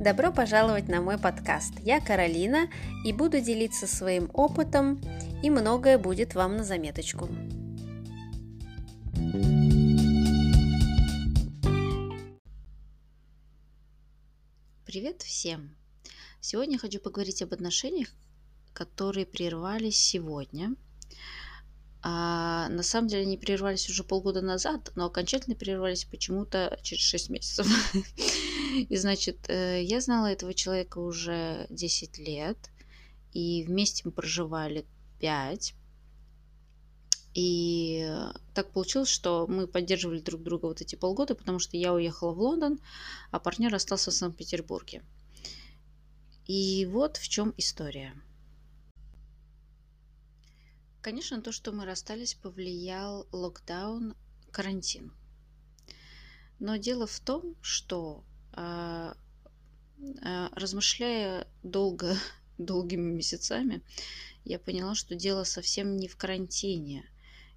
Добро пожаловать на мой подкаст. Я Каролина и буду делиться своим опытом, и многое будет вам на заметочку. Привет всем! Сегодня хочу поговорить об отношениях, которые прервались сегодня – а на самом деле они прервались уже полгода назад, но окончательно прервались почему-то через 6 месяцев. И значит, э, я знала этого человека уже 10 лет, и вместе мы проживали 5. И так получилось, что мы поддерживали друг друга вот эти полгода, потому что я уехала в Лондон, а партнер остался в Санкт-Петербурге. И вот в чем история. Конечно, то, что мы расстались, повлиял локдаун, карантин. Но дело в том, что э, э, размышляя долго, долгими месяцами, я поняла, что дело совсем не в карантине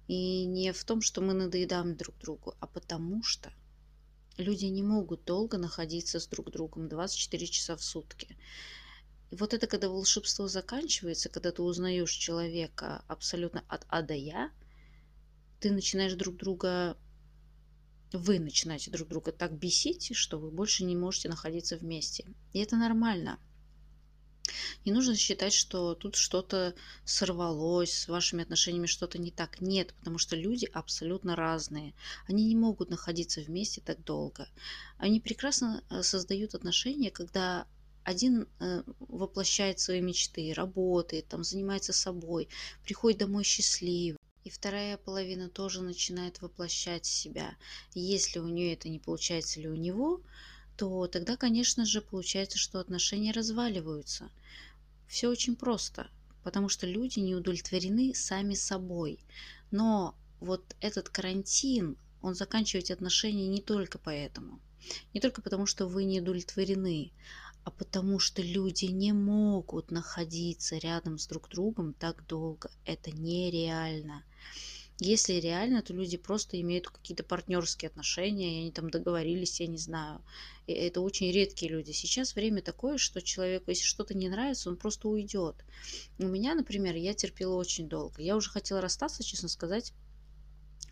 и не в том, что мы надоедаем друг другу, а потому что люди не могут долго находиться с друг другом 24 часа в сутки. И вот это, когда волшебство заканчивается, когда ты узнаешь человека абсолютно от А до Я, ты начинаешь друг друга, вы начинаете друг друга так бесить, что вы больше не можете находиться вместе. И это нормально. Не нужно считать, что тут что-то сорвалось, с вашими отношениями что-то не так. Нет, потому что люди абсолютно разные. Они не могут находиться вместе так долго. Они прекрасно э, создают отношения, когда один э, воплощает свои мечты, работает, там, занимается собой, приходит домой счастливый. И вторая половина тоже начинает воплощать себя. Если у нее это не получается или у него, то тогда, конечно же, получается, что отношения разваливаются. Все очень просто, потому что люди не удовлетворены сами собой. Но вот этот карантин, он заканчивает отношения не только поэтому. Не только потому, что вы не удовлетворены, а потому что люди не могут находиться рядом с друг другом так долго. Это нереально. Если реально, то люди просто имеют какие-то партнерские отношения, и они там договорились, я не знаю. И это очень редкие люди. Сейчас время такое, что человеку, если что-то не нравится, он просто уйдет. У меня, например, я терпела очень долго. Я уже хотела расстаться, честно сказать,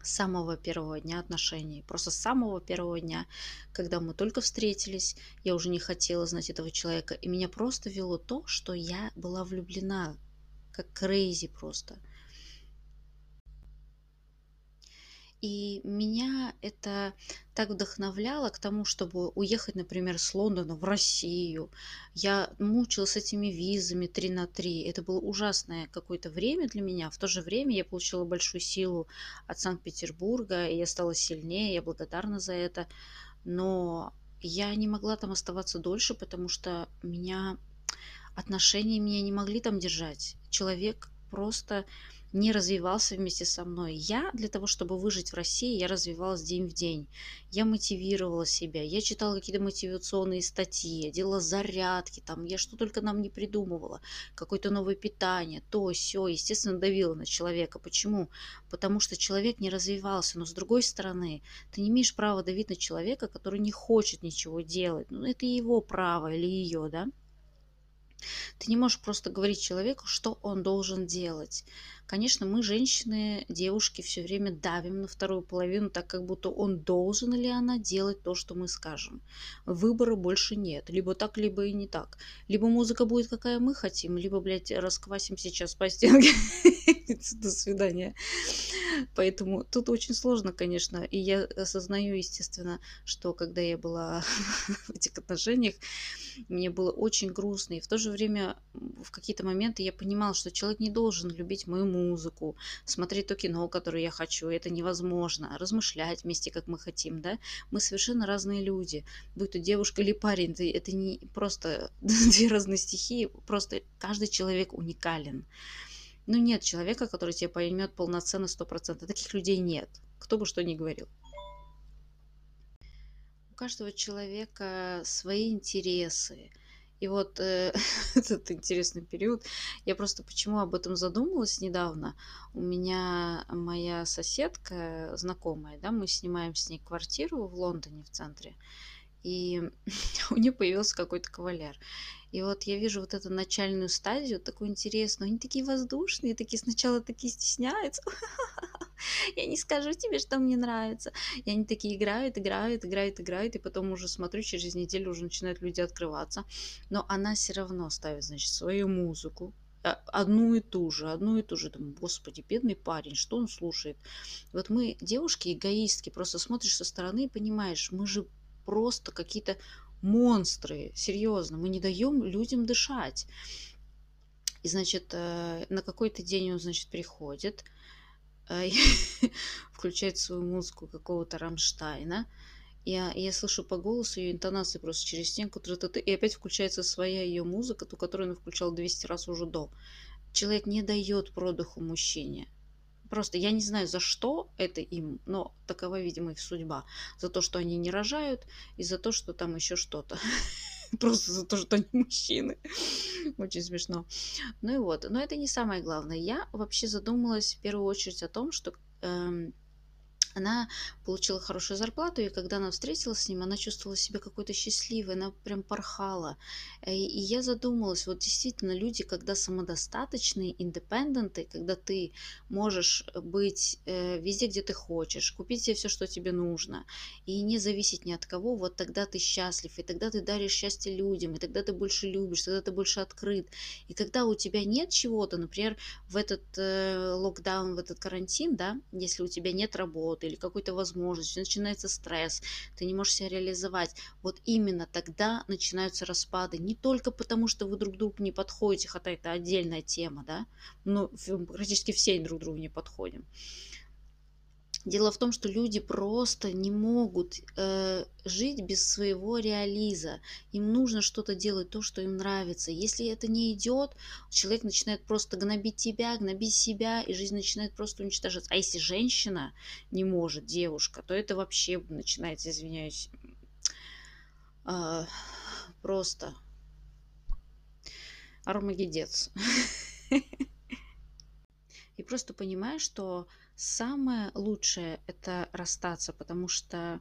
с самого первого дня отношений. Просто с самого первого дня, когда мы только встретились, я уже не хотела знать этого человека. И меня просто вело то, что я была влюблена, как крейзи просто. И меня это так вдохновляло к тому, чтобы уехать, например, с Лондона в Россию. Я мучилась этими визами 3 на 3. Это было ужасное какое-то время для меня. В то же время я получила большую силу от Санкт-Петербурга, и я стала сильнее, я благодарна за это. Но я не могла там оставаться дольше, потому что меня отношения меня не могли там держать. Человек просто не развивался вместе со мной. Я для того, чтобы выжить в России, я развивалась день в день. Я мотивировала себя, я читала какие-то мотивационные статьи, я делала зарядки, там, я что только нам не придумывала, какое-то новое питание, то, все, естественно, давило на человека. Почему? Потому что человек не развивался, но с другой стороны, ты не имеешь права давить на человека, который не хочет ничего делать. Ну, это его право или ее, да? Ты не можешь просто говорить человеку, что он должен делать. Конечно, мы, женщины, девушки, все время давим на вторую половину, так как будто он должен или она делать то, что мы скажем. Выбора больше нет. Либо так, либо и не так. Либо музыка будет, какая мы хотим, либо, блядь, расквасим сейчас по стенке. До свидания. Поэтому тут очень сложно, конечно. И я осознаю, естественно, что когда я была в этих отношениях, мне было очень грустно. И в то же время в какие-то моменты я понимала, что человек не должен любить мою музыку, смотреть то кино, которое я хочу. Это невозможно. Размышлять вместе, как мы хотим, да? Мы совершенно разные люди. Будь то девушка или парень, это не просто две разные стихии. Просто каждый человек уникален. Ну, нет человека, который тебя поймет полноценно, сто процентов. Таких людей нет. Кто бы что ни говорил. Каждого человека свои интересы. И вот э, этот интересный период, я просто почему об этом задумалась недавно. У меня моя соседка, знакомая, да, мы снимаем с ней квартиру в Лондоне в центре. и у нее появился какой-то кавалер. И вот я вижу вот эту начальную стадию, такую интересную. Они такие воздушные, такие сначала такие стесняются. Я не скажу тебе, что мне нравится. И они такие играют, играют, играют, играют. И потом уже смотрю, через неделю уже начинают люди открываться. Но она все равно ставит, значит, свою музыку, а, одну и ту же, одну и ту же. Думаю, господи, бедный парень, что он слушает? Вот мы, девушки, эгоистки, просто смотришь со стороны и понимаешь, мы же просто какие-то монстры, серьезно, мы не даем людям дышать. И, значит, э, на какой-то день он, значит, приходит, включает свою музыку какого-то Рамштайна, я, я слышу по голосу ее интонации просто через стенку, и опять включается своя ее музыка, ту, которую она включала 200 раз уже до. Человек не дает продыху мужчине. Просто я не знаю, за что это им, но такова, видимо, их судьба. За то, что они не рожают, и за то, что там еще что-то. Просто за то, что они мужчины. Очень смешно. Ну и вот. Но это не самое главное. Я вообще задумалась в первую очередь о том, что эм, она получила хорошую зарплату, и когда она встретилась с ним, она чувствовала себя какой-то счастливой, она прям порхала. Э, и, я задумалась, вот действительно, люди, когда самодостаточные, индепенденты, когда ты можешь быть э, везде, где ты хочешь, купить себе все, что тебе нужно, и не зависеть ни от кого, вот тогда ты счастлив, и тогда ты даришь счастье людям, и тогда ты больше любишь, тогда ты больше открыт. И когда у тебя нет чего-то, например, в этот э, локдаун, в этот карантин, да, если у тебя нет работы или какой-то возможности, начинается стресс, ты не можешь себя реализовать. Вот именно тогда начинаются распады. Не только потому, что вы друг другу не подходите, хотя это отдельная тема, да, но практически все друг другу не подходим. Дело в том, что люди просто не могут э, жить без своего реализа. Им нужно что-то делать, то, что им нравится. Если это не идет, человек начинает просто гнобить тебя, гнобить себя, и жизнь начинает просто уничтожаться. А если женщина не может, девушка, то это вообще начинается, извиняюсь, э, просто армагедец. И просто понимаешь, что самое лучшее это расстаться, потому что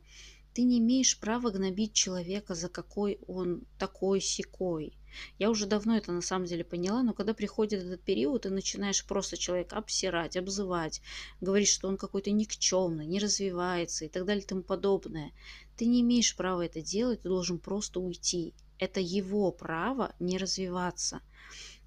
ты не имеешь права гнобить человека за какой он такой секой. Я уже давно это на самом деле поняла, но когда приходит этот период, ты начинаешь просто человека обсирать, обзывать, говорить, что он какой-то никчемный, не развивается и так далее и тому подобное. Ты не имеешь права это делать, ты должен просто уйти. Это его право не развиваться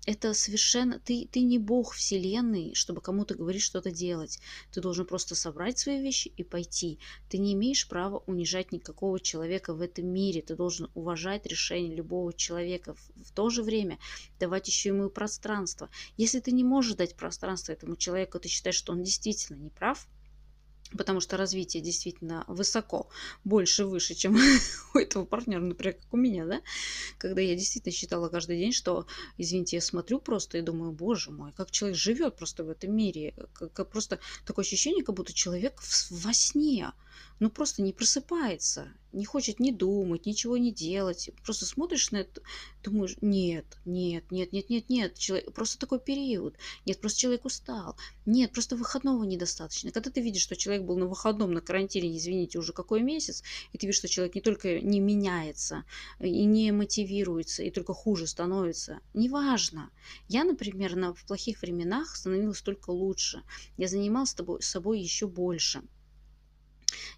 это совершенно... Ты, ты не бог вселенной, чтобы кому-то говорить что-то делать. Ты должен просто собрать свои вещи и пойти. Ты не имеешь права унижать никакого человека в этом мире. Ты должен уважать решение любого человека. В, то же время давать еще ему пространство. Если ты не можешь дать пространство этому человеку, ты считаешь, что он действительно не прав, потому что развитие действительно высоко, больше, выше, чем у этого партнера, например, как у меня, да, когда я действительно считала каждый день, что, извините, я смотрю просто и думаю, боже мой, как человек живет просто в этом мире, как, как просто такое ощущение, как будто человек в, во сне, ну просто не просыпается, не хочет ни думать, ничего не делать. Просто смотришь на это, думаешь, нет, нет, нет, нет, нет, нет, человек, просто такой период. Нет, просто человек устал. Нет, просто выходного недостаточно. Когда ты видишь, что человек был на выходном, на карантине, извините, уже какой месяц, и ты видишь, что человек не только не меняется, и не мотивируется, и только хуже становится, неважно. Я, например, на, в плохих временах становилась только лучше. Я занималась тобой, собой еще больше.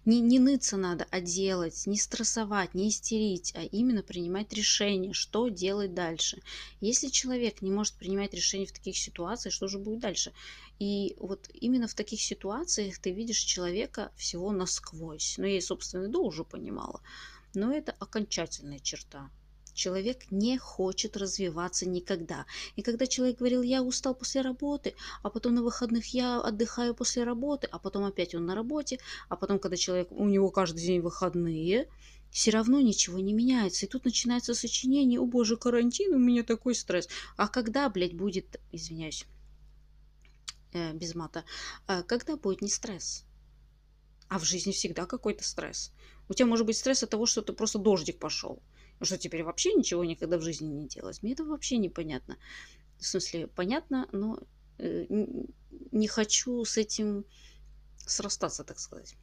Не, не ныться надо, а делать, не стрессовать, не истерить, а именно принимать решение, что делать дальше. Если человек не может принимать решения в таких ситуациях, что же будет дальше? И вот именно в таких ситуациях ты видишь человека всего насквозь. Ну, я и собственно до уже понимала. Но это окончательная черта человек не хочет развиваться никогда. И когда человек говорил, я устал после работы, а потом на выходных я отдыхаю после работы, а потом опять он на работе, а потом, когда человек, у него каждый день выходные, все равно ничего не меняется. И тут начинается сочинение, о боже, карантин, у меня такой стресс. А когда, блядь, будет, извиняюсь, э, без мата, э, когда будет не стресс? А в жизни всегда какой-то стресс. У тебя может быть стресс от того, что ты просто дождик пошел. Ну что, теперь вообще ничего никогда в жизни не делать? Мне это вообще непонятно. В смысле, понятно, но э, не хочу с этим срастаться, так сказать.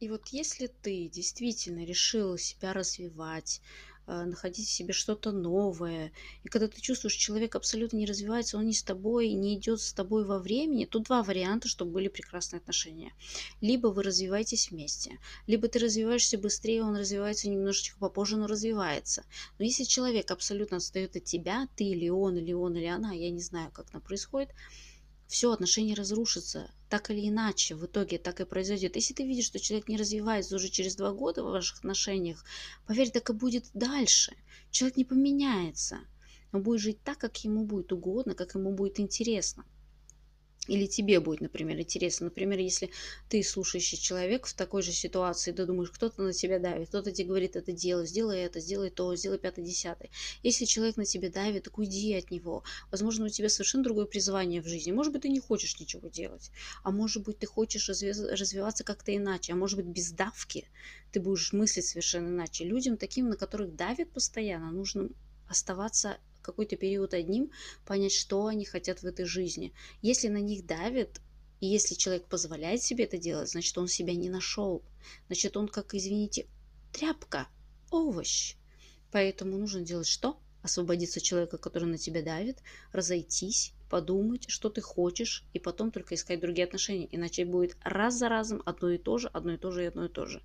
И вот если ты действительно решила себя развивать, находить в себе что-то новое, и когда ты чувствуешь, человек абсолютно не развивается, он не с тобой, не идет с тобой во времени, тут два варианта, чтобы были прекрасные отношения. Либо вы развиваетесь вместе, либо ты развиваешься быстрее, он развивается немножечко попозже, но развивается. Но если человек абсолютно отстает от тебя, ты или он, или он, или она, я не знаю, как это происходит, все, отношения разрушатся. Так или иначе, в итоге так и произойдет. Если ты видишь, что человек не развивается уже через два года в ваших отношениях, поверь, так и будет дальше. Человек не поменяется. Он будет жить так, как ему будет угодно, как ему будет интересно. Или тебе будет, например, интересно. Например, если ты слушающий человек в такой же ситуации, ты думаешь, кто-то на тебя давит, кто-то тебе говорит это делай, сделай это, сделай то, сделай пятое, десятое. Если человек на тебя давит, так уйди от него. Возможно, у тебя совершенно другое призвание в жизни. Может быть, ты не хочешь ничего делать, а может быть, ты хочешь развиваться как-то иначе, а может быть, без давки ты будешь мыслить совершенно иначе. Людям таким, на которых давит постоянно, нужно оставаться какой-то период одним, понять, что они хотят в этой жизни. Если на них давит, и если человек позволяет себе это делать, значит, он себя не нашел. Значит, он, как, извините, тряпка, овощ. Поэтому нужно делать что? Освободиться человека, который на тебя давит, разойтись, подумать, что ты хочешь, и потом только искать другие отношения. Иначе будет раз за разом одно и то же, одно и то же и одно и то же.